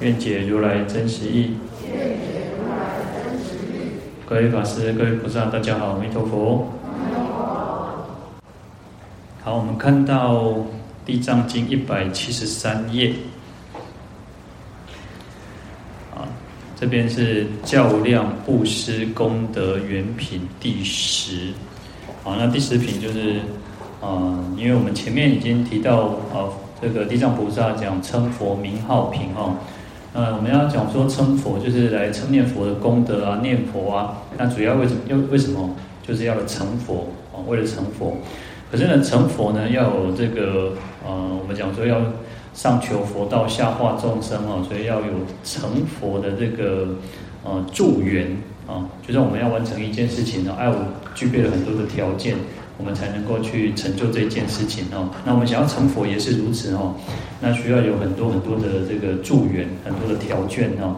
愿解如来真实义。各位法师、各位菩萨，大家好，阿弥陀佛。好，我们看到《地藏经》一百七十三页。啊，这边是较量布施功德原品第十。好，那第十品就是，啊，因为我们前面已经提到，啊，这个地藏菩萨讲称佛名号品哦。呃，我们要讲说称佛，就是来称念佛的功德啊，念佛啊。那主要为什么？要为什么？就是要成佛啊，为了成佛。可是呢，成佛呢，要有这个呃，我们讲说要上求佛道，下化众生啊，所以要有成佛的这个呃助缘啊，就是我们要完成一件事情呢，爱我具备了很多的条件。我们才能够去成就这件事情哦。那我们想要成佛也是如此哦。那需要有很多很多的这个助缘，很多的条件哦。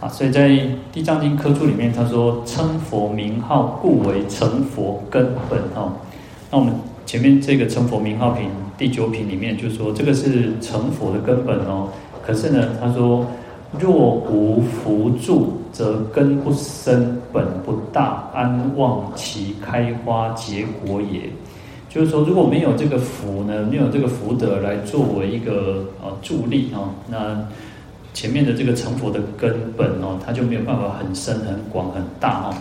啊，所以在《地藏经》科注里面，他说称佛名号，故为成佛根本哦。那我们前面这个称佛名号品第九品里面就说，这个是成佛的根本哦。可是呢，他说。若无福助，则根不生，本不大，安望其开花结果也？就是说，如果没有这个福呢，没有这个福德来作为一个呃助力哦，那前面的这个成佛的根本哦，它就没有办法很深、很广、很大哦，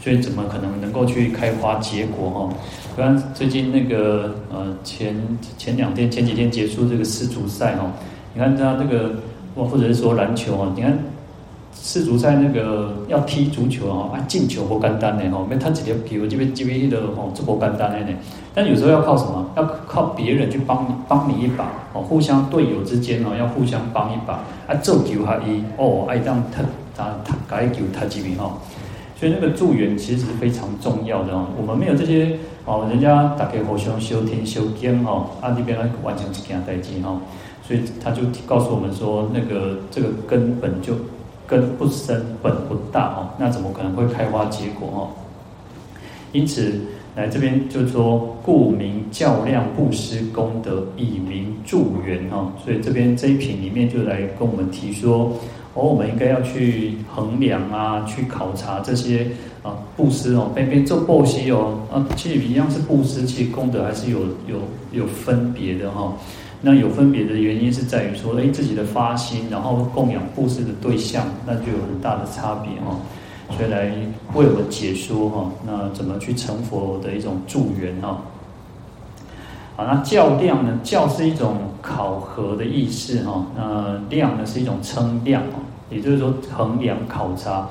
所以怎么可能能够去开花结果哈？不然最近那个呃前前两天、前几天结束这个世足赛哦，你看他那个。或者是说篮球啊，你看世足赛那个要踢足球哦，啊进球不简单的吼，没他几条球，这边这边的吼，这不简单的呢。但有时候要靠什么？要靠别人去帮你帮你一把哦，互相队友之间哦，要互相帮一把啊。做球还一哦，爱让他他他改球他几米哈。所以那个助缘其实是非常重要的哦。我们没有这些哦，人家大家互相修天修经哦，啊这边来完成这件代志哈。所以他就告诉我们说，那个这个根本就根不深，本不大哦，那怎么可能会开花结果哦？因此来这边就说，故名较量布施功德，以名助缘哦。所以这边这一品里面就来跟我们提说，哦，我们应该要去衡量啊，去考察这些啊布施哦，边边做布施哦，啊，其实一样是布施，其实功德还是有有有分别的哈。那有分别的原因是在于说，哎，自己的发心，然后供养布施的对象，那就有很大的差别哦。所以来为我们解说哈，那怎么去成佛的一种助缘哈。好，那较量呢？较是一种考核的意思哈。那量呢是一种称量，也就是说衡量考察。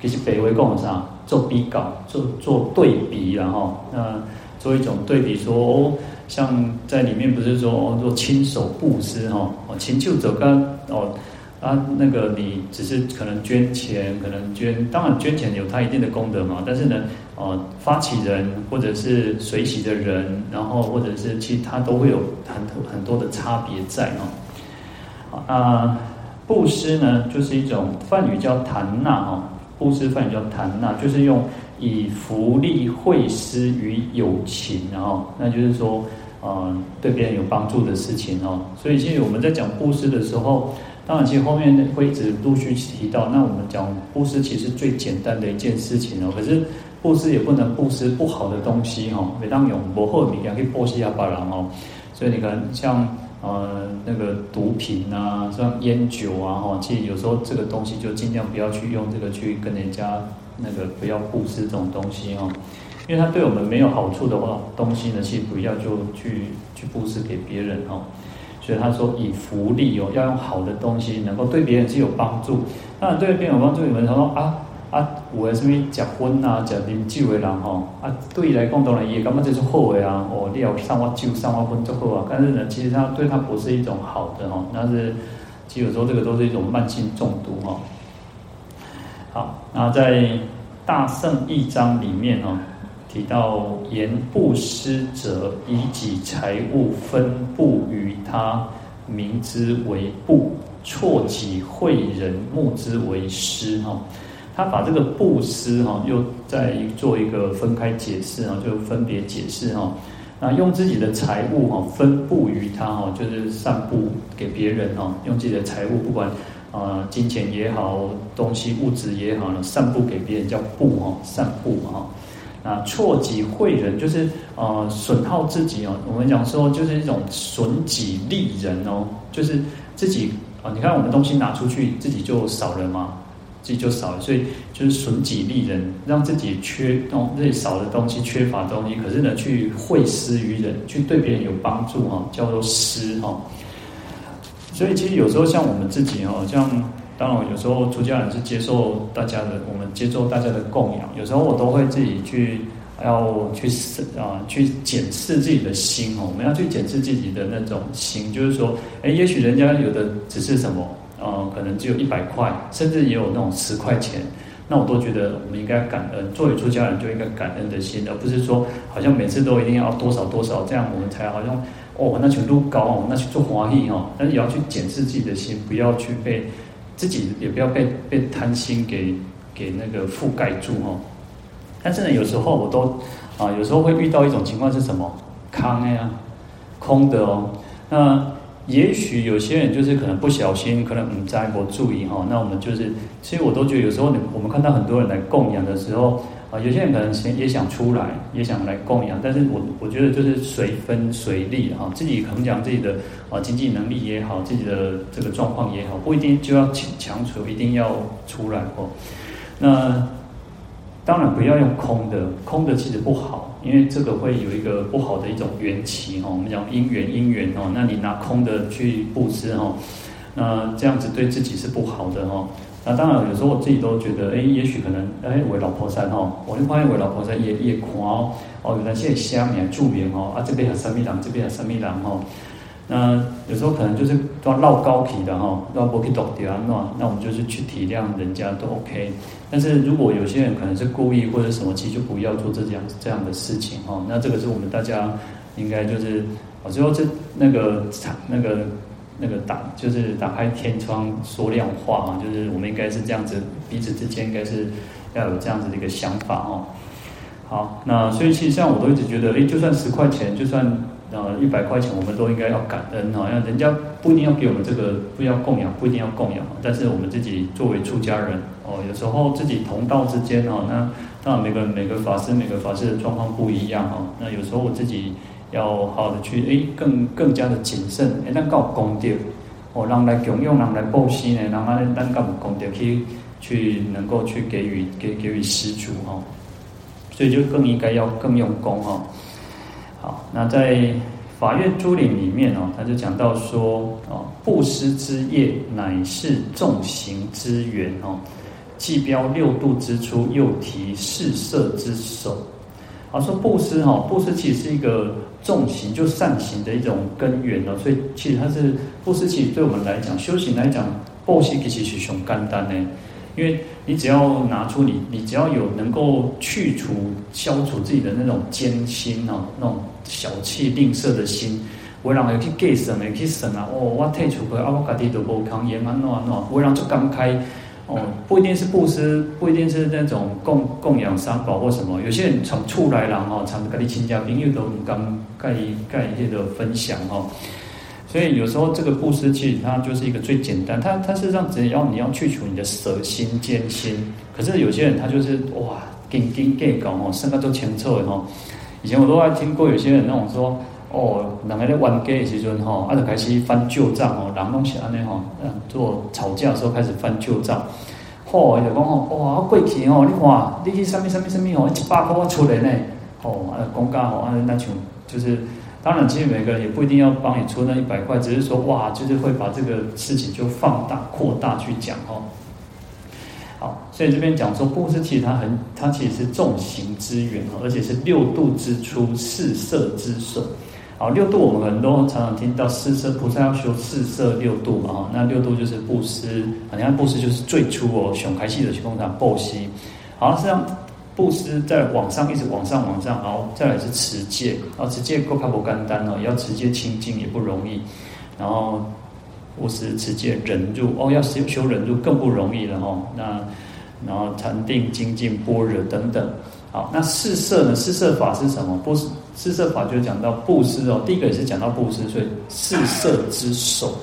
其实北魏讲啥？做比较，做做对比，然后那做一种对比说哦。像在里面不是说哦，做亲手布施哈，哦，亲就走干哦，啊，那个你只是可能捐钱，可能捐，当然捐钱有它一定的功德嘛，但是呢，哦，发起人或者是随喜的人，然后或者是其他都会有很很多的差别在哦。啊，布施呢，就是一种梵语叫檀那哈，布施梵语叫檀那，就是用。以福利惠施于友情，然后那就是说，呃，对别人有帮助的事情哦。所以，其实我们在讲布施的时候，当然，其实后面会一直陆续提到。那我们讲布施，其实最简单的一件事情哦。可是，布施也不能布施不好的东西哦。每当有不好的物件去布施下别人哦。所以你看，像呃那个毒品啊，像烟酒啊，哈，其实有时候这个东西就尽量不要去用这个去跟人家。那个不要布施这种东西哦，因为它对我们没有好处的话，东西呢，其实不要就去去布施给别人哦。所以他说以福利哦，要用好的东西，能够对别人是有帮助。当然对别人有帮助，你们说啊啊，有的什么结婚啊、结啉酒的人哦啊，对来共同人也感觉这是好的啊。哦，你要上我酒、上我婚就好啊。但是呢，其实他对他不是一种好的哦，那是其实有时候这个都是一种慢性中毒哈。好，那在《大圣一章》里面哦，提到言布施者，以己财物分布于他，名之为布；错己惠人，目之为施哈。他把这个布施哈，又再做一个分开解释哈，就分别解释哈。那用自己的财物哈，分布于他哈，就是散布给别人哈，用自己的财物，不管啊金钱也好，东西物质也好呢，散布给别人叫布哈，散布哈。那错己惠人，就是呃损耗自己哦。我们讲说，就是一种损己利人哦，就是自己啊，你看我们东西拿出去，自己就少了嘛。自己就少了，所以就是损己利人，让自己缺东，自己少的东西，缺乏东西，可是呢，去惠施于人，去对别人有帮助哈，叫做施哈。所以其实有时候像我们自己哦，像当然有时候出家人是接受大家的，我们接受大家的供养，有时候我都会自己去要去啊去检视自己的心哦，我们要去检视自己的那种心，就是说，哎，也许人家有的只是什么。呃，可能只有一百块，甚至也有那种十块钱，那我都觉得我们应该感恩。作为出家人，就应该感恩的心，而不是说好像每次都一定要多少多少，这样我们才好像哦，那程度高哦，那去做华裔哈。但是也要去检视自己的心，不要去被自己，也不要被被贪心给给那个覆盖住哈。但是呢，有时候我都啊，有时候会遇到一种情况是什么？空呀，空的哦，那。也许有些人就是可能不小心，可能唔在我注意哈。那我们就是，其实我都觉得有时候，你我们看到很多人来供养的时候，啊，有些人可能先也想出来，也想来供养，但是我我觉得就是随分随力哈，自己可能讲自己的啊经济能力也好，自己的这个状况也好，不一定就要强强求一定要出来哦。那。当然不要用空的，空的其实不好，因为这个会有一个不好的一种缘起哈。我们讲因缘因缘哦，那你拿空的去布施哈，那这样子对自己是不好的哈。那当然有时候我自己都觉得，哎，也许可能，哎，为老婆山哈，我就发现为老婆山也也看哦，哦，原来现在下面注明哦，啊这边有三米郎，这边有三米郎哈。那有时候可能就是都要绕高体的哈，绕不去懂掉啊，那那我们就是去体谅人家都 OK。但是如果有些人可能是故意或者什么，其实就不要做这样这样的事情哈。那这个是我们大家应该就是啊，最后这那个那个那个打就是打开天窗说亮话啊，就是我们应该是这样子，彼此之间应该是要有这样子的一个想法哦。好，那所以其实像我都一直觉得，诶，就算十块钱，就算。呃，一百块钱我们都应该要感恩哈，因为人家不一定要给我们这个，不要供养，不一定要供养，但是我们自己作为出家人哦，有时候自己同道之间哦，那当然每个每个法师每个法师的状况不一样哈，那有时候我自己要好好的去诶，更更加的谨慎，诶，那搞功德哦，让来供养，让来布施呢，让他单搞功德去去能够去给予给给予施主哈，所以就更应该要更用功哈。好，那在《法院珠林》里面哦，他就讲到说哦，布施之业乃是众行之源哦，既标六度之初，又提四摄之首。啊，说布施哈，布施其实是一个重行就善行的一种根源哦，所以其实它是布施，其实对我们来讲，修行来讲，布施其实是上简单的。因为你只要拿出你，你只要有能够去除、消除自己的那种艰辛哦，那种小气吝啬的心，我让人去给什么去省啊？哦，我退出去啊，我家己都无扛也蛮暖暖，我让就刚开哦，不一定是布施，不一定是那种供供养三宝或什么，有些人从出来了哈，从跟你亲家朋友都唔敢盖盖一些的分享哈。所以有时候这个布施其实它就是一个最简单，它它事实上只要你要去除你的舍心艰辛，可是有些人他就是哇，斤斤计较哦，身个都清楚的吼。以前我都还听过有些人那种说，哦，两个人冤家的时阵吼，啊就开始翻旧账哦，人拢是安尼吼，嗯，做吵架的时候开始翻旧账，嚯，伊就讲吼，哇，过去吼，你看，你去什么什么什么哦，一百块我出来呢，哦，啊，讲价吼，啊，那像就是。当然，其实每个人也不一定要帮你出那一百块，只是说哇，就是会把这个事情就放大、扩大去讲哦。好，所以这边讲说布施，其实它很，它其实是众行之源哦，而且是六度之初、四摄之首。好，六度我们很多常常听到四色菩萨要修四摄六度嘛，那六度就是布施，你看布施就是最初哦，熊开系的去工厂布施，好，实际上布施再往上一直往上往上，然后再来是持戒，然后持戒够卡不干单哦，要持戒清净也不容易，然后布施持戒忍辱哦，要修修忍辱更不容易了哈，那然后禅定精进般若等等。好，那四摄呢？四摄法是什么？布施四摄法就讲到布施哦。第一个也是讲到布施，所以四摄之首。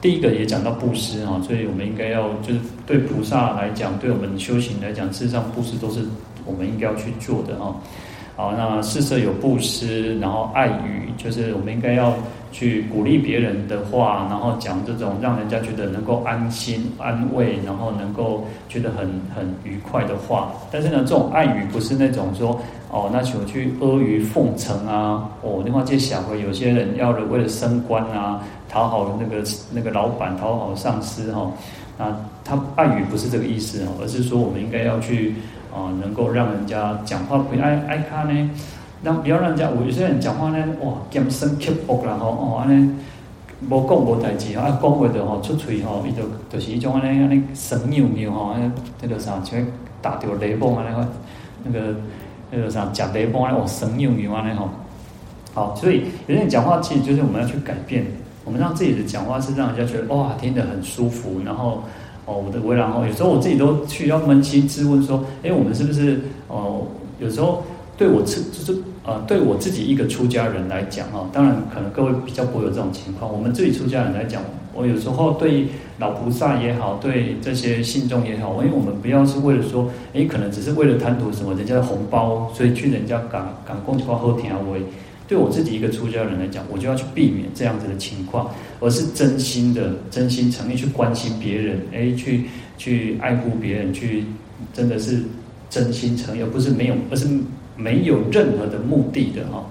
第一个也讲到布施啊，所以我们应该要就是对菩萨来讲，对我们修行来讲，事实上布施都是我们应该要去做的啊。好，那四摄有布施，然后爱语，就是我们应该要。去鼓励别人的话，然后讲这种让人家觉得能够安心安慰，然后能够觉得很很愉快的话。但是呢，这种爱语不是那种说哦，那求去阿谀奉承啊。哦，另外这小回有些人要为了升官啊，讨好那个那个老板，讨好上司哈、哦。那他爱语不是这个意思哦，而是说我们应该要去啊、能够让人家讲话不爱爱他呢。那不要让人家，有些人讲话呢，哇，尖声刻薄啦吼，哦，安尼无讲无代志，啊，讲话的吼出嘴吼，伊就就是一种安尼安尼神妙妙吼，安尼那个啥，像打掉雷崩安尼个，那个那个啥，讲雷崩安尼哦，神妙妙安尼吼。好，所以有些人讲话其实就是我们要去改变，我们让自己的讲话是让人家觉得哇，听得很舒服，然后哦，我的为然后有时候我自己都去要扪心自问说，哎，我们是不是哦，有时候。对我自就是呃，对我自己一个出家人来讲哈，当然可能各位比较不会有这种情况。我们自己出家人来讲，我有时候对老菩萨也好，对这些信众也好，因为我们不要是为了说，诶，可能只是为了贪图什么人家的红包，所以去人家赶赶恭敬后天而为。对我自己一个出家人来讲，我就要去避免这样子的情况，而是真心的、真心诚意去关心别人，诶，去去爱护别人，去真的是真心诚意，而不是没有，而是。没有任何的目的的哈，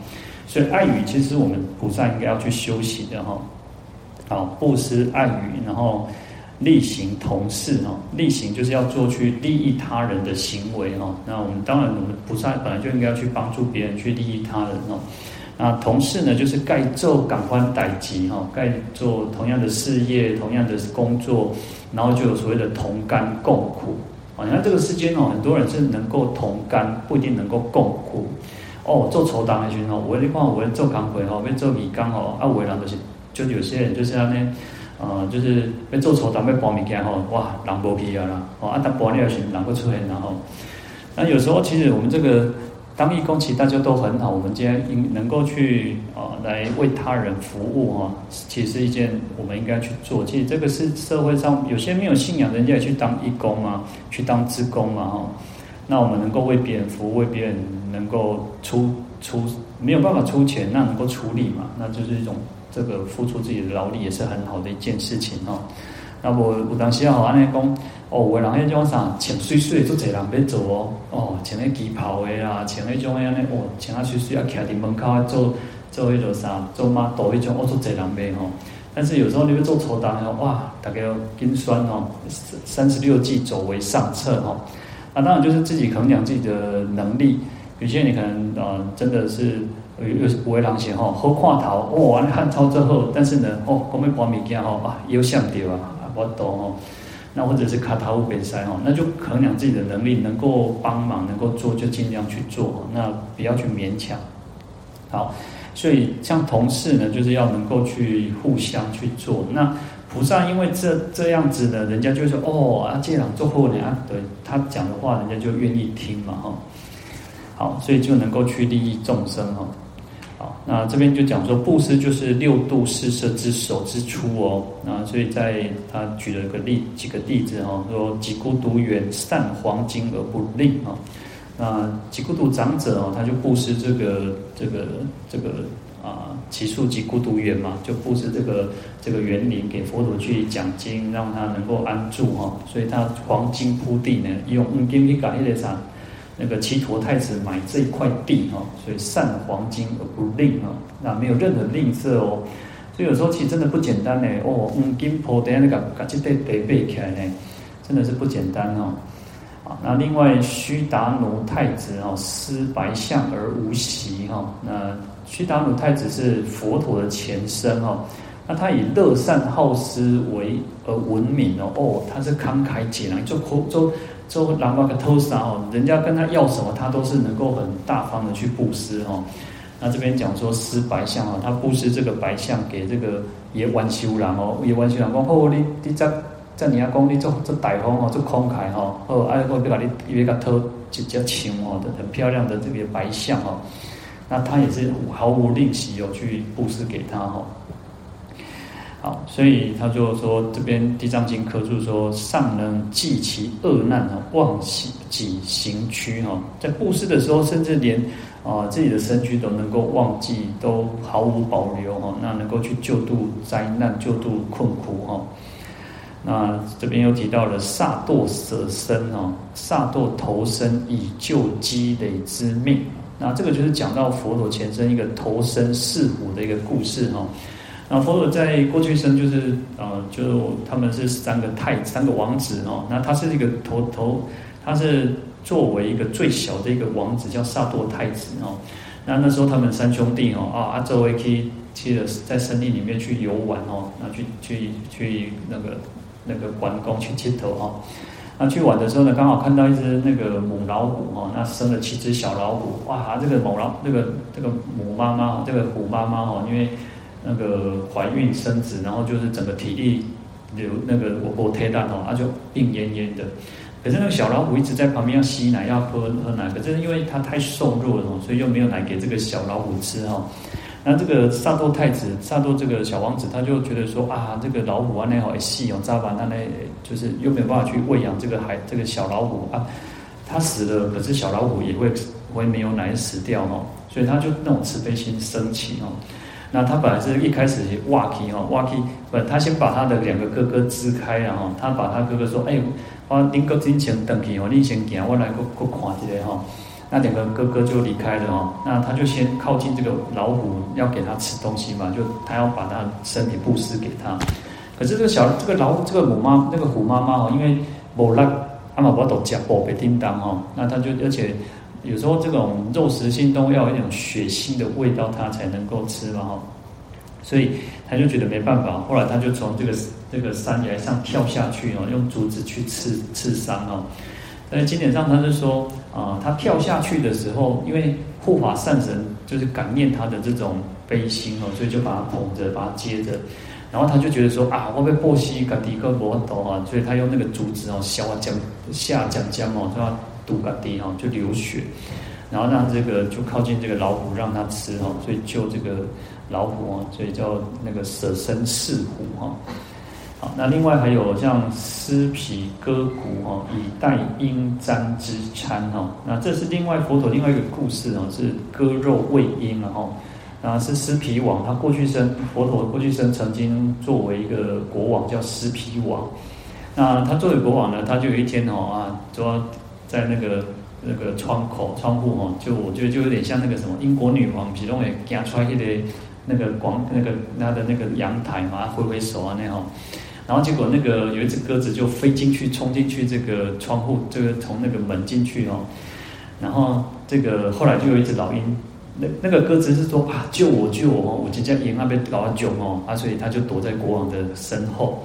所以爱语其实我们菩萨应该要去修习的哈。好，布施爱语，然后力行同事哈，力行就是要做去利益他人的行为哈。那我们当然，我们菩萨本来就应该要去帮助别人，去利益他人哦。那同事呢，就是盖做赶快待机哈，盖做同样的事业，同样的工作，然后就有所谓的同甘共苦。你看这个世间哦，很多人是能够同甘，不一定能够共苦。哦，做绸缎的时候，我你看我做钢轨哦，要做米缸哦，啊，有的人就是，就有些人就是安尼，呃，就是要做绸缎要搬物件吼，哇，人无去啊啦，哦，啊，他搬了时人会出现然后，那有时候其实我们这个。当义工其实大家都很好，我们今天应能够去啊、呃、来为他人服务哈，其实是一件我们应该去做。其实这个是社会上有些没有信仰人家也去当义工嘛，去当职工嘛哈。那我们能够为别人服务，为别人能够出出没有办法出钱，那能够处理嘛，那就是一种这个付出自己的劳力也是很好的一件事情哈。那我我当时啊，安尼讲。哦，有的人迄种啥穿水水，足侪人要做哦。哦，穿迄旗袍的啦，穿迄种安尼哦，穿啊水水啊，徛伫门口做做迄种啥，做马道迄种，哦，足侪人买吼。但是有时候你要做抽单哦，哇，大概要金酸哦，三十六计走为上策吼。啊，当然就是自己衡量自己的能力。有些你可能呃，真的是有有有的人是吼好看头，哦，安尼汉操作好，但是呢，哦，讲要搬物件吼啊，有想到啊，啊，无多吼。那或者是卡塔乌本塞哈，那就衡量自己的能力，能够帮忙，能够做就尽量去做，那不要去勉强。好，所以像同事呢，就是要能够去互相去做。那菩萨因为这这样子呢，人家就说哦啊，这样做后呢，对他讲的话，人家就愿意听嘛哈。好，所以就能够去利益众生哈。好，那这边就讲说，布施就是六度四摄之首之初哦。那所以在他举了个例几个例子哈，说给孤独园散黄金而不吝啊。那给孤独长者哦，他就布施这个这个这个啊，其树给孤独园嘛，就布施这个这个园林给佛陀去讲经，让他能够安住哈。所以他黄金铺地呢，用黄金去改一点啥？那个只陀太子买这一块地哈，所以善黄金而不吝啊，那没有任何吝啬哦。所以有时候其实真的不简单呢哦，黄金铺地那个把这块地买起来呢，真的是不简单哦。啊，那另外须达奴太子哈，施白象而无习哈。那须达奴太子是佛陀的前身哈。那他以乐善好施为而闻名哦。哦，他是慷慨解囊，就就就南巴个偷沙哦，人家跟他要什么，他都是能够很大方的去布施哦。那这边讲说施白象啊，他布施这个白象给这个野湾修郎哦，野湾修郎讲哦，你你在在你阿公你做做大方哦，做慷慨哈，哦，哎，我给你一个偷就叫青哦的很漂亮的这个白象哦，那他也是毫无吝惜哦去布施给他哈。好，所以他就说这边《地藏经》科注说，尚能济其厄难啊，忘己行躯哈，在布施的时候，甚至连啊自己的身躯都能够忘记，都毫无保留哈，那能够去救度灾难、救度困苦哈。那这边又提到了萨埵舍身哦，萨埵投身以救积累之命。那这个就是讲到佛陀前身一个投身饲虎的一个故事哈。那佛陀在过去生就是呃，就他们是三个太三个王子哦。那他是一个头头，他是作为一个最小的一个王子，叫萨多太子哦。那那时候他们三兄弟哦，啊阿，周围可以去了在森林里面去游玩哦，那去去去那个那个关公去接头哈。那去玩的时候呢，刚好看到一只那个母老虎哦，那生了七只小老虎，哇，这个母老那个这个母妈妈，这个虎妈妈哦，因为。那个怀孕生子，然后就是整个体力流那个我我贴蛋哦，他就病恹恹的。可是那个小老虎一直在旁边要吸奶，要喝喝奶，可是因为它太瘦弱了，所以又没有奶给这个小老虎吃哈。那这个萨埵太子，萨埵这个小王子，他就觉得说啊，这个老虎啊那好细哦，知道吧？那那就是又没有办法去喂养这个孩这个小老虎啊，他死了，可是小老虎也会会没有奶死掉哦，所以他就那种慈悲心升起哦。那他本来是一开始是挖起哈挖起，不，他先把他的两个哥哥支开，然后他把他哥哥说：“哎，我您哥之前等起哦，你先行，我来过过看一下哈。”那两个哥哥就离开了哈。那他就先靠近这个老虎，要给他吃东西嘛，就他要把他身体布施给他。可是这个小这个老虎这个母妈那个虎妈妈哦，因为某那阿妈不都讲宝贝叮当哦，那他就而且。有时候这种肉食性动物要有一种血腥的味道，它才能够吃嘛哈，所以他就觉得没办法，后来他就从这个这个山崖上跳下去哦，用竹子去刺刺伤哦。在经典上他是说啊，他跳下去的时候，因为护法善神就是感念他的这种悲心哦，所以就把他捧着，把他接着，然后他就觉得说啊，我被波西格迪克波多啊，所以他用那个竹子哦，削啊将下将将哦，是吧？杜嘎地哈就流血，然后让这个就靠近这个老虎让它吃哈，所以救这个老虎啊，所以叫那个舍身饲虎哈。好，那另外还有像撕皮割骨哈，以代鹰瞻之餐哈。那这是另外佛陀另外一个故事啊，是割肉喂鹰然后，那是撕皮王，他过去生佛陀过去生曾经作为一个国王叫撕皮王。那他作为国王呢，他就有一天哦啊说。在那个那个窗口窗户哈，就我觉得就有点像那个什么英国女王，比如说给他穿一个那个广那个他的那个阳台嘛，挥挥手啊那样，然后结果那个有一只鸽子就飞进去，冲进去这个窗户，这个从那个门进去哦，然后这个后来就有一只老鹰，那那个鸽子是说啊救我救我哦，我即将赢那边搞到囧哦，啊所以他就躲在国王的身后，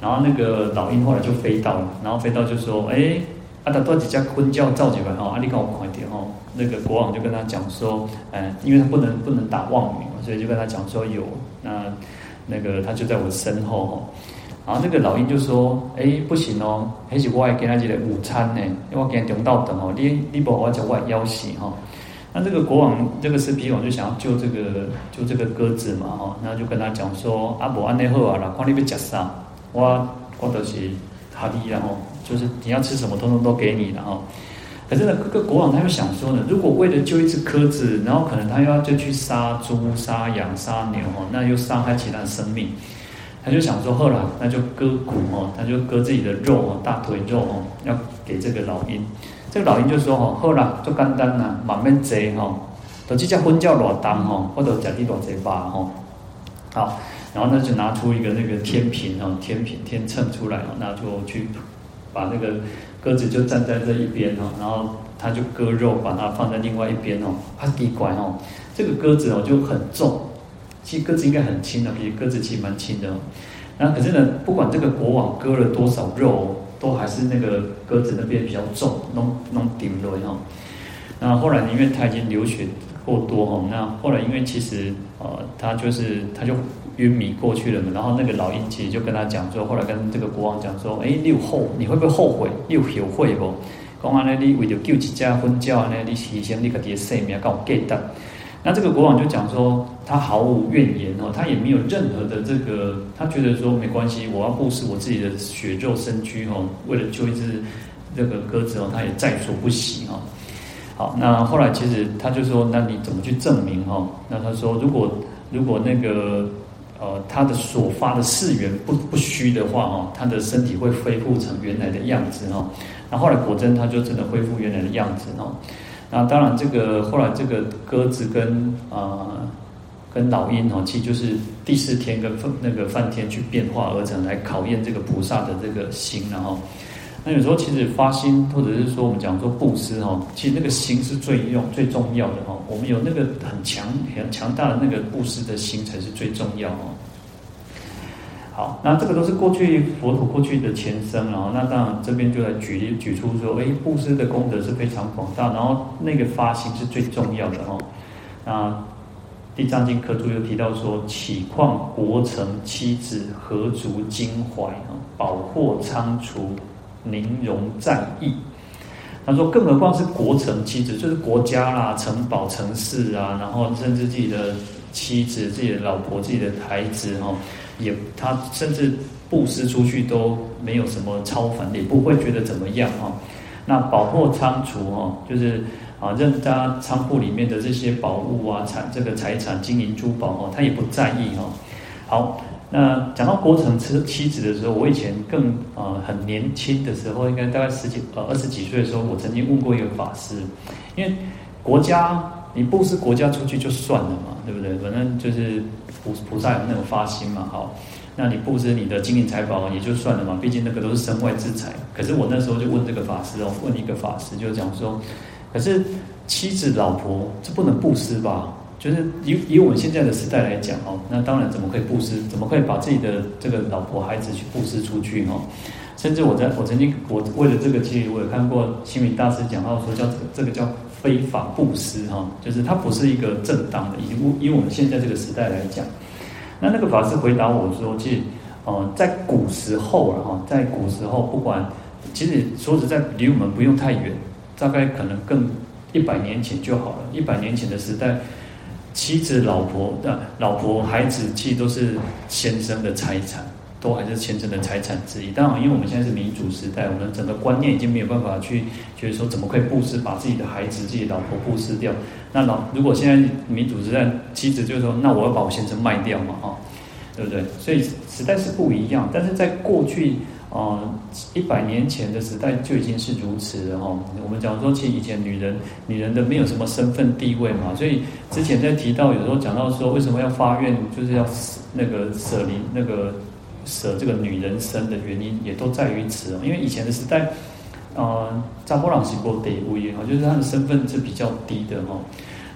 然后那个老鹰后来就飞到了，然后飞到就说哎。啊，他多几家坤教造起来哈，阿里跟我快点哦。那个国王就跟他讲说，哎，因为他不能不能打妄语嘛，所以就跟他讲说有那那个他就在我身后哈。然后那个老鹰就说，哎，不行哦，还是我还给他几个午餐呢，因为我给他中道等哦，你你不我叫我要挟哈。那这个国王这个狮皮王就想要救这个救这个鸽子嘛哈，那就跟他讲说，阿伯安内后啊，老看你要吃啥，我我都是哈利然后。就是你要吃什么，通通都给你了哈。可是呢，各个国王他又想说呢，如果为了救一只鸽子，然后可能他又要就去杀猪、杀羊、杀牛哈，那又伤害其他生命，他就想说，后来那就割骨哦，他就割自己的肉哦，大腿肉哦，要给这个老鹰。这个老鹰就说哈，后来就简单呐，满面贼哈，都这叫婚叫裸当哈，或者讲地偌贼吧哈。好，然后呢就拿出一个那个天平哦，天平天秤出来哦，那就去。把那个鸽子就站在这一边哦，然后他就割肉，把它放在另外一边哦。它奇怪哦，这个鸽子哦就很重，其实鸽子应该很轻的，比鸽子其实蛮轻的。那可是呢，不管这个国王割了多少肉，都还是那个鸽子那边比较重，弄弄顶了哈。那后来因为他已经流血过多哈，那后来因为其实呃他就是他就。晕迷过去了嘛，然后那个老鹰其实就跟他讲说，后来跟这个国王讲说，哎，你后你会不会后悔？你有后悔不？讲完了，你为了救一只婚鸟呢，你牺牲你自己的生命，搞给的。那这个国王就讲说，他毫无怨言哦，他也没有任何的这个，他觉得说没关系，我要布施我自己的血肉身躯哦，为了救一只这个鸽子哦，他也在所不惜哦。好，那后来其实他就说，那你怎么去证明哦？那他说，如果如果那个。呃，他的所发的誓愿不不虚的话哦，他的身体会恢复成原来的样子哦。那后来果真他就真的恢复原来的样子哦。那当然，这个后来这个鸽子跟呃跟老鹰哦，其实就是第四天跟那个梵天去变化而成，来考验这个菩萨的这个心然后。那有时候其实发心，或者是说我们讲说布施哈，其实那个心是最用最重要的哈。我们有那个很强很强大的那个布施的心才是最重要哦。好，那这个都是过去佛陀过去的前生，然后那当然这边就来举例举出说，哎，布施的功德是非常广大，然后那个发心是最重要的哦。那地藏经科注又提到说，岂况国城妻子何足矜怀啊，宝货仓储。宁容战役，他说，更何况是国城妻子，就是国家啦、城堡、城市啊，然后甚至自己的妻子、自己的老婆、自己的孩子，哈，也他甚至布施出去都没有什么超凡，也不会觉得怎么样，哈。那宝货仓储，哈，就是啊，任他仓库里面的这些宝物啊、财这个财产、金银珠宝，哦，他也不在意，哈。好。那讲到郭城妻妻子的时候，我以前更呃很年轻的时候，应该大概十几呃二十几岁的时候，我曾经问过一个法师，因为国家你布施国家出去就算了嘛，对不对？反正就是菩菩萨有那种发心嘛，好，那你布施你的金银财宝也就算了嘛，毕竟那个都是身外之财。可是我那时候就问这个法师哦，问一个法师就讲说，可是妻子老婆这不能布施吧？就是以以我们现在的时代来讲哦，那当然怎么可以布施？怎么可以把自己的这个老婆孩子去布施出去哦？甚至我在我曾经我为了这个其实我有看过星云大师讲到说叫这个叫非法布施哈，就是它不是一个正当的，以以我们现在这个时代来讲，那那个法师回答我说，其实哦，在古时候了哈，在古时候不管，其实说实在离我们不用太远，大概可能更一百年前就好了，一百年前的时代。妻子、老婆的老婆、孩子，其实都是先生的财产，都还是先生的财产之一。当然，因为我们现在是民主时代，我们整个观念已经没有办法去，就是说怎么可以布施，把自己的孩子、自己老婆布施掉。那老如果现在民主时代，妻子就说，那我要把我先生卖掉嘛，哈，对不对？所以时代是不一样，但是在过去。哦，一百年前的时代就已经是如此了哈。我们讲说，其实以前女人，女人的没有什么身份地位嘛，所以之前在提到，有时候讲到说，为什么要发愿，就是要那个舍离那个舍这个女人身的原因，也都在于此哦。因为以前的时代，呃，扎波朗西波得位哈，就是他的身份是比较低的哈。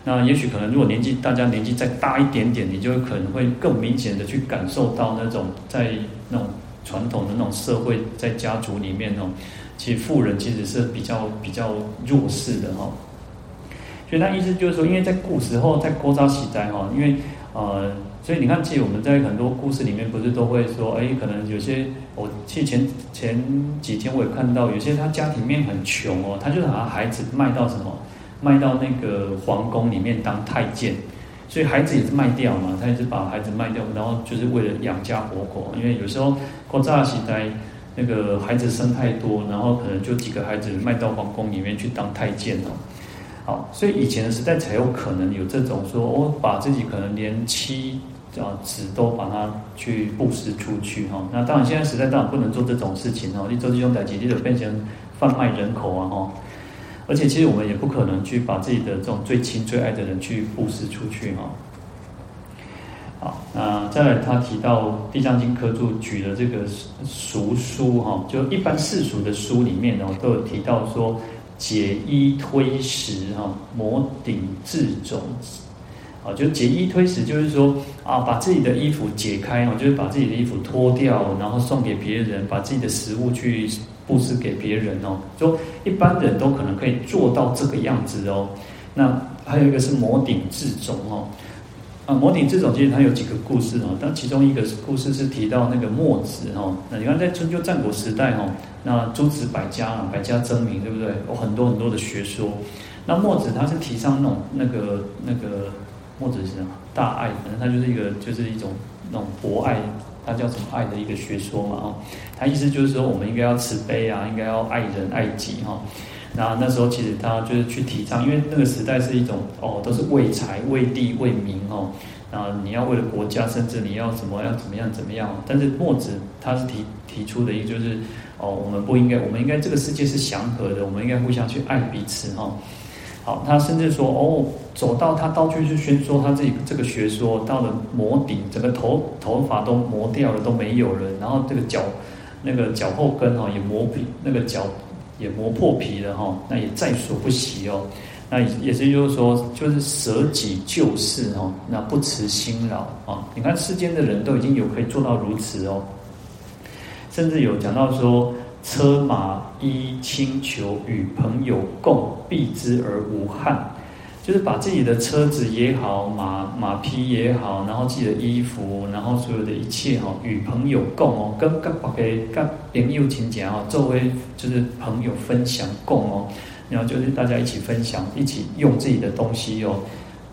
那也许可能，如果年纪大家年纪再大一点点，你就可能会更明显的去感受到那种在那种。传统的那种社会，在家族里面哦，其实富人其实是比较比较弱势的哈。所以他意思就是说，因为在古时候，在古早时代哈，因为呃，所以你看，其实我们在很多故事里面，不是都会说，哎，可能有些我其实前前几天我也看到，有些他家庭面很穷哦，他就把孩子卖到什么，卖到那个皇宫里面当太监。所以孩子也是卖掉嘛，他也是把孩子卖掉，然后就是为了养家活口。因为有时候古早时代那个孩子生太多，然后可能就几个孩子卖到皇宫里面去当太监哦。好，所以以前的时代才有可能有这种说，我把自己可能连妻啊子都把它去布施出去哈。那当然现在时代当然不能做这种事情哦，你做这种代志，你就变成贩卖人口啊哈。而且其实我们也不可能去把自己的这种最亲最爱的人去布施出去哈。好，那再来他提到《地藏经》科注举的这个俗书哈，就一般世俗的书里面呢，都有提到说解衣推食哈，摩顶置种。啊，就解衣推食，就是说啊，把自己的衣服解开哦，就是把自己的衣服脱掉，然后送给别人，把自己的食物去布施给别人哦。就一般人都可能可以做到这个样子哦。那还有一个是摩顶置种哦，啊，摩顶置种其实它有几个故事哦，但其中一个故事是提到那个墨子哦。那你看在春秋战国时代哦，那诸子百家啊，百家争鸣，对不对？有很多很多的学说。那墨子他是提倡那种那个那个。墨子是什么大爱，反正它就是一个，就是一种那种博爱，它叫什么爱的一个学说嘛，哦，它意思就是说，我们应该要慈悲啊，应该要爱人爱己哈。那那时候其实他就是去提倡，因为那个时代是一种哦，都是为财、为地、为民哦。那你要为了国家，甚至你要什么要怎么样怎么样。但是墨子他是提提出的一个就是哦，我们不应该，我们应该这个世界是祥和的，我们应该互相去爱彼此哈。好，他甚至说哦，走到他到处去宣说他自己这个学说，到了磨顶，整个头头发都磨掉了，都没有了，然后这个脚那个脚后跟哈也磨皮，那个脚也磨破皮了哈，那也在所不惜哦。那也是就是说，就是舍己救世哦，那不辞辛劳啊。你看世间的人都已经有可以做到如此哦，甚至有讲到说。车马衣轻裘与朋友共，避之而无憾，就是把自己的车子也好，马马匹也好，然后自己的衣服，然后所有的一切哈，与朋友共哦，跟跟给跟朋友请讲哦，作为就是朋友分享共哦，然后就是大家一起分享，一起用自己的东西哦，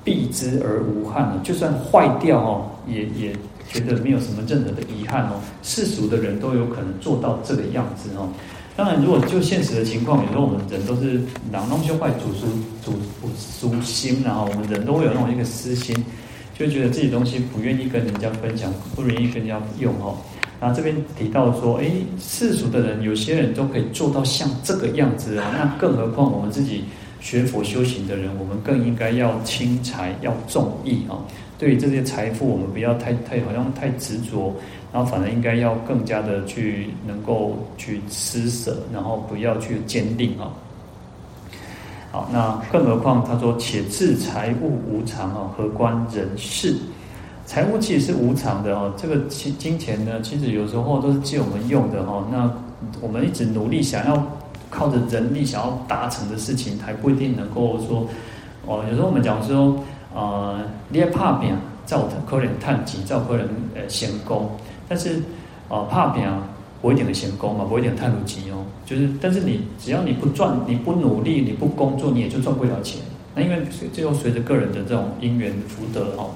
避之而无憾哦，就算坏掉哦，也也。觉得没有什么任何的遗憾哦，世俗的人都有可能做到这个样子哦。当然，如果就现实的情况，有时候我们人都是囊中羞坏主书主主心，然后我们人都会有那种一个私心，就觉得自己东西不愿意跟人家分享，不愿意跟人家用哦。然后这边提到说，诶，世俗的人有些人都可以做到像这个样子啊，那更何况我们自己学佛修行的人，我们更应该要轻财，要重义啊。对于这些财富，我们不要太太好像太执着，然后反而应该要更加的去能够去施舍，然后不要去坚定啊。好，那更何况他说：“且自财物无常啊，何关人事？财物其实是无常的哦。这个金金钱呢，其实有时候都是借我们用的哈。那我们一直努力想要靠着人力想要达成的事情，还不一定能够说哦。有时候我们讲说。”呃，你要打拼，造可能趁钱，造可能呃成功，但是呃打拼不一定成功嘛，不一定赚到钱哦。就是，但是你只要你不赚，你不努力，你不工作，你也就赚不了钱。那因为最后随着个人的这种因缘福德哦，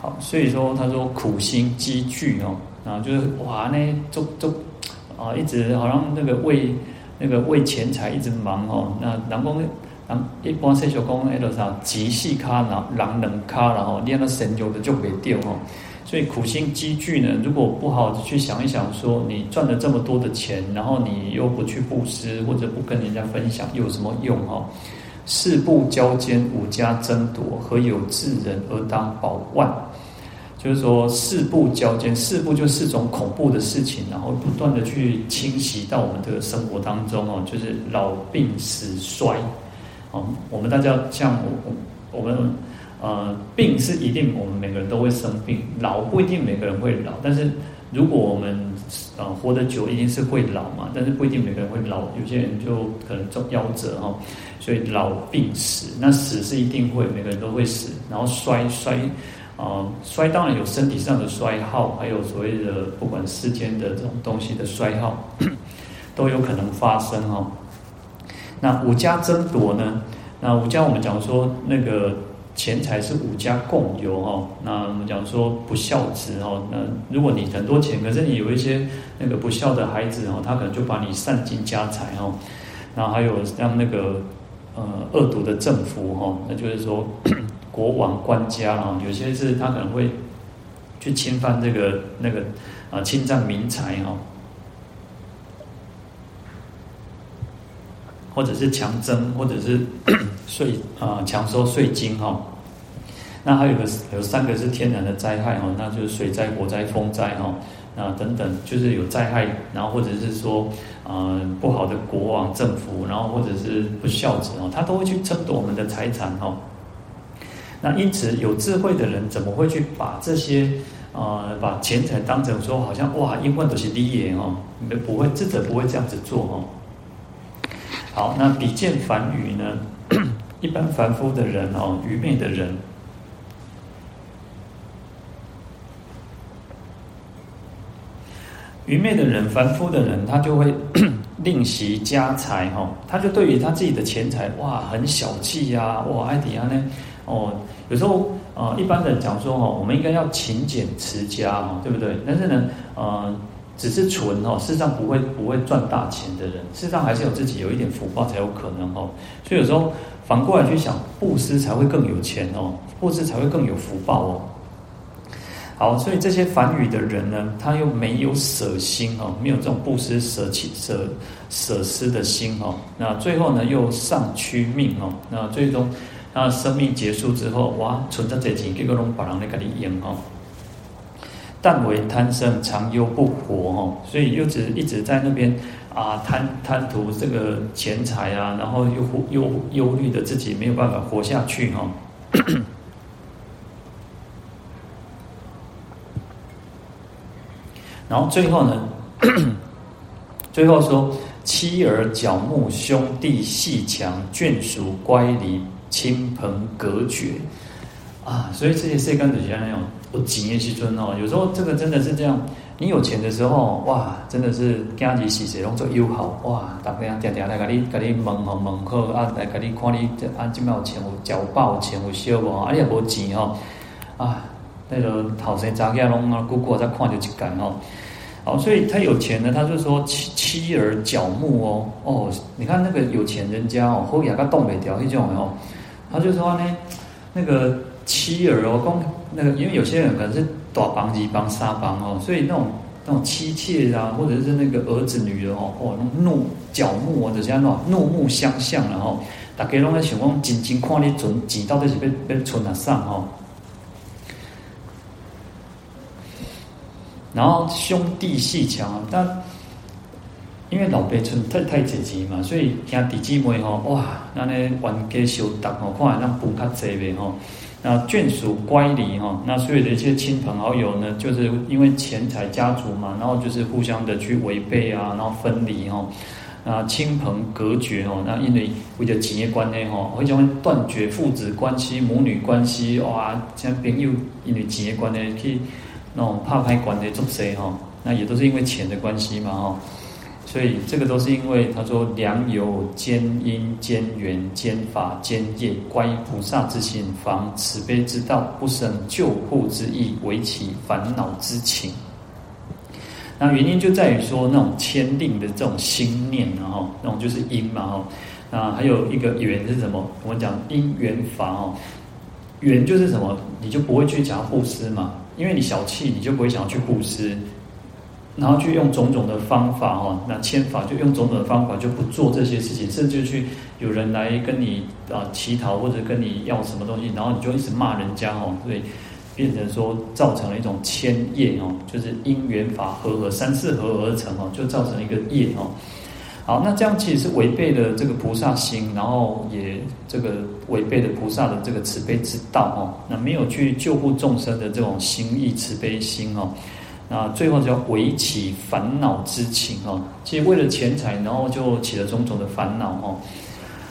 好，所以说他说苦心积聚哦，然后就是哇呢，就就啊一直好像那个为那个为钱财一直忙哦，那然后一般说小讲那个啥，急细卡，然后狼人卡，然后练了神有的就没掉哦。所以苦心积聚呢，如果不好去想一想，说你赚了这么多的钱，然后你又不去布施或者不跟人家分享，有什么用哦？四不交煎，五家争夺，何有智人而当宝万？就是说四不交煎，四不就四种恐怖的事情，然后不断的去侵袭到我们的生活当中哦，就是老病死衰。我们大家像我我们呃病是一定我们每个人都会生病，老不一定每个人会老，但是如果我们呃活得久，一定是会老嘛，但是不一定每个人会老，有些人就可能中夭折哈，所以老病死，那死是一定会每个人都会死，然后衰衰啊、衰当然有身体上的衰耗，还有所谓的不管世间的这种东西的衰耗，都有可能发生哈。那五家争夺呢？那五家我们讲说那个钱财是五家共有哈。那我们讲说不孝子哈。那如果你很多钱，可是你有一些那个不孝的孩子哈，他可能就把你散尽家财哈。然后还有像那个呃恶毒的政府哈，那就是说 国王官家啊，有些是他可能会去侵犯这个那个啊侵占民财哈。或者是强征，或者是 税啊强收税金哈。那还有个有三个是天然的灾害哈，那就是水灾、火灾、风灾哈，那等等就是有灾害，然后或者是说呃不好的国王、政府，然后或者是不孝子哦，他都会去争夺我们的财产哈。那因此有智慧的人怎么会去把这些呃把钱财当成说好像哇，因为都是利益哦，不会智者不会这样子做哦。好，那比见凡愚呢？一般凡夫的人哦，愚昧的人。愚昧的人，凡夫的人，他就会 吝惜家财哈，他就对于他自己的钱财哇，很小气呀，哇，爱迪亚呢，哦，有时候呃，一般人讲说哈，我们应该要勤俭持家哦，对不对？但是呢，呃，只是存哈，事实上不会不会赚大钱的人，事实上还是有自己有一点福报才有可能哈。所以有时候反过来去想，布施才会更有钱哦，布施才会更有福报哦。好，所以这些凡愚的人呢，他又没有舍心哦，没有这种布施舍弃舍舍施的心哦，那最后呢又丧屈命哦，那最终他生命结束之后，哇，存在这钱结果拢把人来给你用哦，但为贪生常忧不活哦，所以又只一直在那边啊贪贪图这个钱财啊，然后又忧忧虑的自己没有办法活下去哈。然后最后呢，最后说妻儿脚目兄弟细强眷属乖离亲朋隔绝。啊，所以这些事跟这些那种我经验去尊哦，有时候这个真的是这样，你有钱的时候哇，真的是家里喜事拢做友好哇，大家定定来给你给你问候问好啊，来给你看你这啊，今有钱有交报有钱有小无，啊，你也无钱吼啊。那个后生查囝拢啊，姑姑在看就一干哦，好，所以他有钱呢，他就说妻妻儿脚目哦哦，你看那个有钱人家哦，后牙个冻未掉那种的哦，他就说呢，那个妻儿哦，光那个，因为有些人可能是大房子帮沙房哦，所以那种那种妻妾啊，或者是那个儿子女儿哦，哦，那怒角目哦，就是安怎怒目相向然后，大家拢在想讲，真真看你存钱到底是被被存哪上哦。然后兄弟鬩墙，但因为老辈村太太姐姐嘛，所以兄弟姊妹吼，哇，那呢冤家相答吼，看来让补较济呗吼。那眷属乖离哈，那所有的一些亲朋好友呢，就是因为钱财家族嘛，然后就是互相的去违背啊，然后分离哈。那亲朋隔绝哦，那因为为了钱的关系吼，会将断绝父子关系、母女关系哇，像朋友因为钱的关系去。那种怕拍管的做谁哈？那也都是因为钱的关系嘛哈，所以这个都是因为他说良有兼因兼缘兼法兼业，观音菩萨之心，防慈悲之道，不生救护之意，为其烦恼之情。那原因就在于说那种牵令的这种心念然后那种就是因嘛哈。那还有一个缘是什么？我们讲因缘法哦，缘就是什么？你就不会去讲布施嘛。因为你小气，你就不会想要去布施，然后去用种种的方法哈，那牵法就用种种的方法就不做这些事情，甚至去有人来跟你啊乞讨或者跟你要什么东西，然后你就一直骂人家哦，所以变成说造成了一种牵业哦，就是因缘法合合三世合而成哦，就造成了一个业哦。好，那这样其实是违背了这个菩萨心，然后也这个违背了菩萨的这个慈悲之道哦。那没有去救护众生的这种心意慈悲心哦。那最后就要为起烦恼之情哦。其实为了钱财，然后就起了种种的烦恼哦。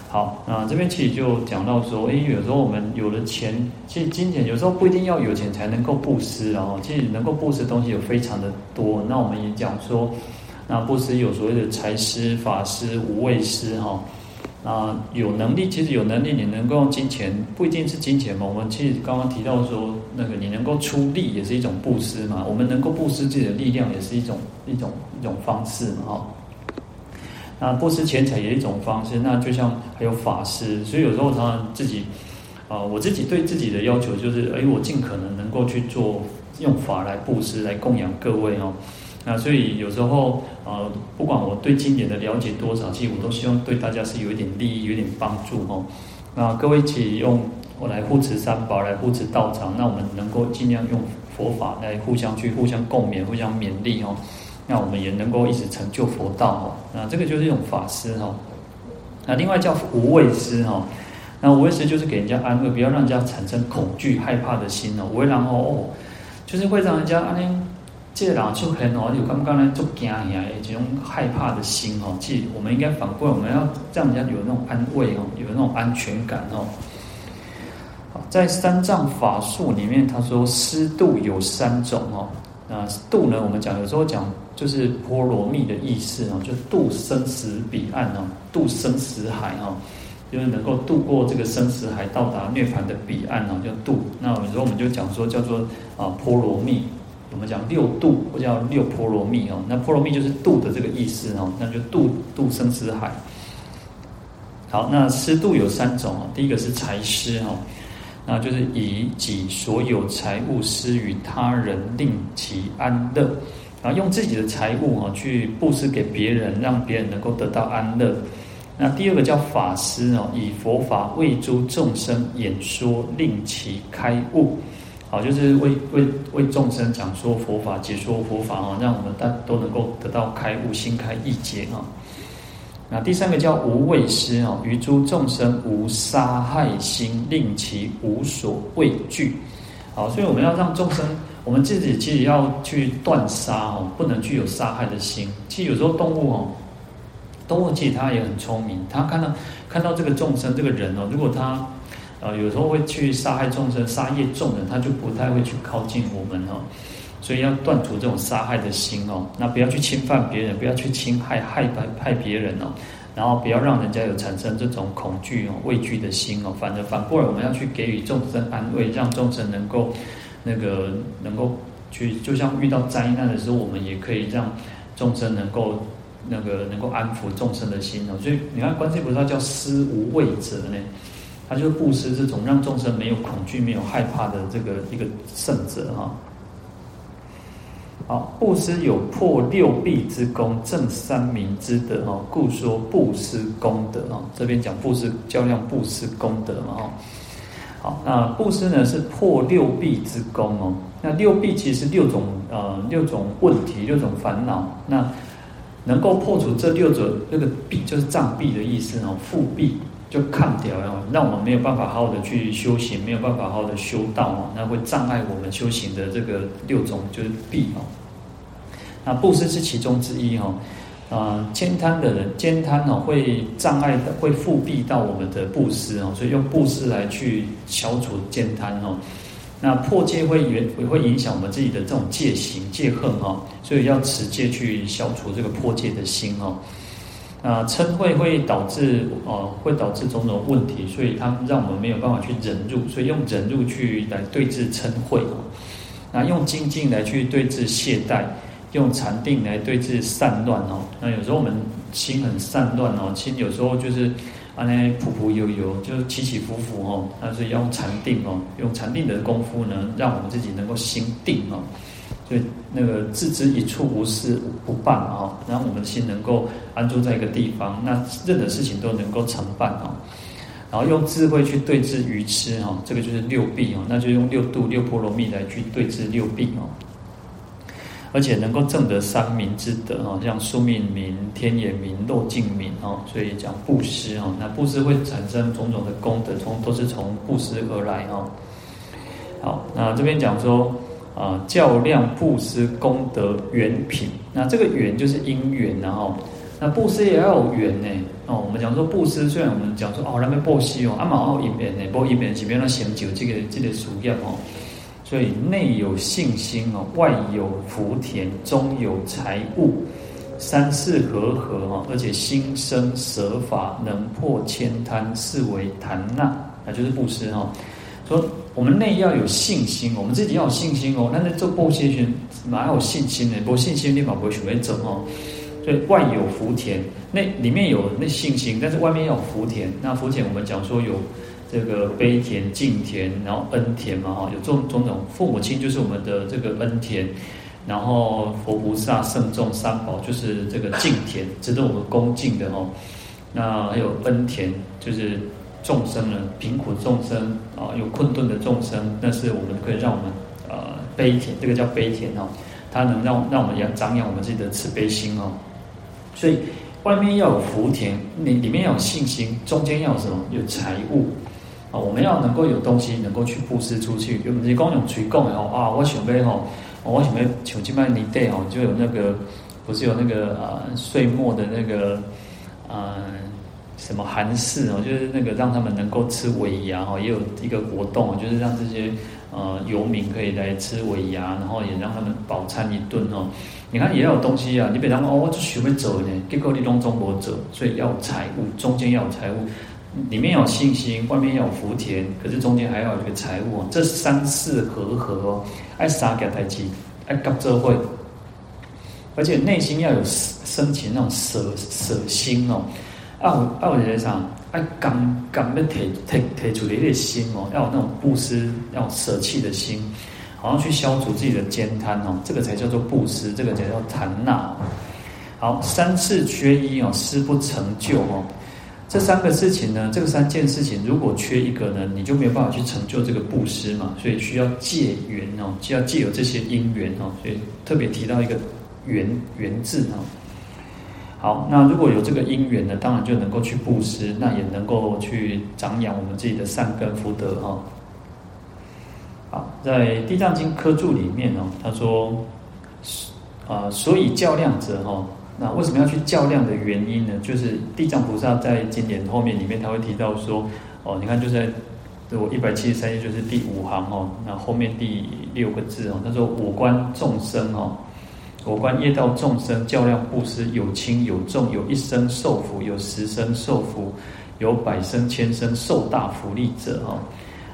好，那这边其实就讲到说，哎，有时候我们有了钱，其实金钱有时候不一定要有钱才能够布施哦。其实能够布施的东西有非常的多。那我们也讲说。那布施有所谓的财施、法施、无畏施哈。那有能力，其实有能力，你能够用金钱，不一定是金钱嘛。我们其实刚刚提到说，那个你能够出力，也是一种布施嘛。我们能够布施自己的力量，也是一种一种一种方式嘛哈。那布施钱财也是一种方式。那就像还有法师，所以有时候常常自己啊，我自己对自己的要求就是，哎，我尽可能能够去做，用法来布施，来供养各位哦。那所以有时候，呃，不管我对经典的了解多少，其实我都希望对大家是有一点利益、有一点帮助哦。那各位一起用我来护持三宝，来护持道场，那我们能够尽量用佛法来互相去互相共勉、互相勉励哦。那我们也能够一直成就佛道哦。那这个就是一种法师哈。那另外叫无畏师哈。那无畏师就是给人家安慰，不要让人家产生恐惧、害怕的心哦。无畏然后哦，就是会让人家安宁。这个人就很哦，有刚刚呢，就惊呀，这种害怕的心哦。即我们应该反过来，我们要让人家有那种安慰哦，有那种安全感哦。好在三藏法术里面，他说师度有三种哦。那度呢，我们讲有时候讲就是波罗蜜的意思哦，就度生死彼岸哦，度生死海哦，就是能够度过这个生死海，到达涅槃的彼岸哦，叫度。那有时候我们就讲说叫做啊波罗蜜。我们讲六度，或叫六波罗蜜哦。那波罗蜜就是度的这个意思哦，那就度度生死海。好，那施度有三种哦。第一个是财施哦，那就是以己所有财物施予他人，令其安乐。然后用自己的财物哦去布施给别人，让别人能够得到安乐。那第二个叫法施哦，以佛法为诸众生演说，令其开悟。好，就是为为为众生讲说佛法，解说佛法啊，让我们大都能够得到开悟，心开意解啊。那第三个叫无畏施啊，于诸众生无杀害心，令其无所畏惧。好，所以我们要让众生，我们自己其实要去断杀哦，不能具有杀害的心。其实有时候动物哦，动物其实它也很聪明，它看到看到这个众生这个人哦，如果他。啊，有时候会去杀害众生、杀业众人，他就不太会去靠近我们哦。所以要断除这种杀害的心哦，那不要去侵犯别人，不要去侵害害害别人哦。然后不要让人家有产生这种恐惧哦、畏惧的心哦。反正反过来，我们要去给予众生安慰，让众生能够那个能够去，就像遇到灾难的时候，我们也可以让众生能够那个能够安抚众生的心哦。所以你看，观世音菩萨叫施无畏者呢。他就是布施这种让众生没有恐惧、没有害怕的这个一个圣者哈。好，布施有破六弊之功，证三明之德哈，故说布施功德哈。这边讲布施较量布施功德嘛哈。好，那布施呢是破六弊之功哦。那六弊其实六种呃六种问题、六种烦恼，那能够破除这六种那个弊，就是障蔽的意思哦，覆弊。就看掉哦，让我们没有办法好好的去修行，没有办法好好的修道哦，那会障碍我们修行的这个六种就是弊哦。那布施是其中之一哦，啊，慳贪的人慳贪哦，会障碍的，会复弊到我们的布施哦，所以用布施来去消除慳贪哦。那破戒会影也会影响我们自己的这种戒行戒恨哦，所以要持戒去消除这个破戒的心哦。啊，嗔恚会导致哦，会导致种种问题，所以它让我们没有办法去忍辱，所以用忍辱去来对治嗔恚。那用精进来去对治懈怠，用禅定来对治散乱哦。那有时候我们心很散乱哦，心有时候就是啊那扑扑悠悠，就是起起伏伏哦。那所以要用禅定哦，用禅定的功夫呢，让我们自己能够心定哦。所以那个置之一处无事不办啊，然后我们的心能够安住在一个地方，那任何事情都能够成办啊。然后用智慧去对治愚痴哈，这个就是六弊哦，那就用六度六波罗蜜来去对治六弊哦。而且能够证得三明之德哦，像宿命明、天眼明、漏尽明哦，所以讲布施哦，那布施会产生种种的功德，从都是从布施而来哦。好，那这边讲说。啊，较量布施功德缘品，那这个缘就是因缘，然后那布施也要有缘呢。哦，我们讲说布施，虽然我们讲说哦，那边布施哦，阿毛奥一边呢，不一边是边那成就这个这个属业哦。所以内有信心哦，外有福田，中有财物，三世和合哈，而且心生舍法，能破千贪，是为檀那，那就是布施哈。说我们内要有信心，我们自己要有信心哦。那那做布施群哪有信心呢？没信心立马不会学会走哦。所以外有福田，那里面有那信心，但是外面要有福田。那福田我们讲说有这个悲田、敬田，然后恩田嘛哈，有种种种。父母亲就是我们的这个恩田，然后佛菩萨、圣众、三宝就是这个敬田，值得我们恭敬的哦。那还有恩田，就是。众生呢，贫苦众生啊，有困顿的众生，那是我们可以让我们呃悲田，这个叫悲田哦，它能让让我们养长养我们自己的慈悲心哦。所以外面要有福田，里里面要有信心，中间要有什么？有财物啊，我们要能够有东西能够去布施出去。有你光用嘴讲哦啊，我想要吼，我想要像今麦年底哦，就有那个不是有那个啊岁末的那个啊。什么韩式哦，就是那个让他们能够吃尾牙哦，也有一个活动，就是让这些呃游民可以来吃尾牙，然后也让他们饱餐一顿哦。你看也要有东西啊，你比方说哦，我就学会走呢，结果你拢中国走，所以要有财物，中间要有财物，里面要有信心，外面要有福田，可是中间还要有一个财物哦。这三世和合哦，爱杀给台机，爱搞这会，而且内心要有深情那种舍舍心哦。奥奥人上，爱刚刚要提提提出的一个心哦，要有那种布施，要舍弃的心，好像去消除自己的慳贪哦，这个才叫做布施，这个才叫禅那。好，三次缺一哦，施不成就哦。这三个事情呢，这个三件事情如果缺一个呢，你就没有办法去成就这个布施嘛，所以需要借缘哦，就要借有这些因缘哦，所以特别提到一个缘缘字哦。好，那如果有这个因缘呢，当然就能够去布施，那也能够去长养我们自己的善根福德哈。好，在《地藏经》科注里面哦，他说，啊，所以较量者哈，那为什么要去较量的原因呢？就是地藏菩萨在经典后面里面他会提到说，哦，你看就在我一百七十三页就是第五行哦，那后面第六个字哦，他说五观众生哦。我观业道众生较量布施，有轻有重，有一生受福，有十生受福，有百生千生受大福利者哈，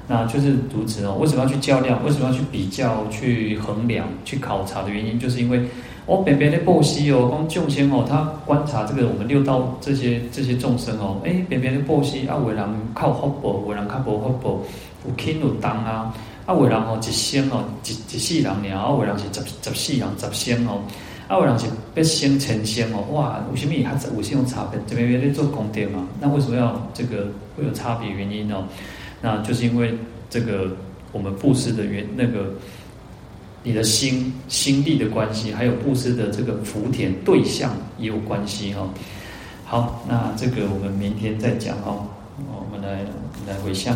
那就是如此哦。为什么要去较量？为什么要去比较、去衡量、去考察的原因，就是因为我别别的布施哦，光众生哦，他观察这个我们六道这些这些众生哦，哎，别别的布施啊，有人靠福报，有人靠无福报，有轻有重啊。啊，有人吼一生哦，一一世人尔；啊，有人是十十世人十生哦；啊，有人是百生千生哦。哇，为什么它有这种差别？这边原来做功德嘛？那为什么要这个会有差别原因哦？那就是因为这个我们布施的原那个你的心心力的关系，还有布施的这个福田对象也有关系哈。好，那这个我们明天再讲哦。我们来来回向。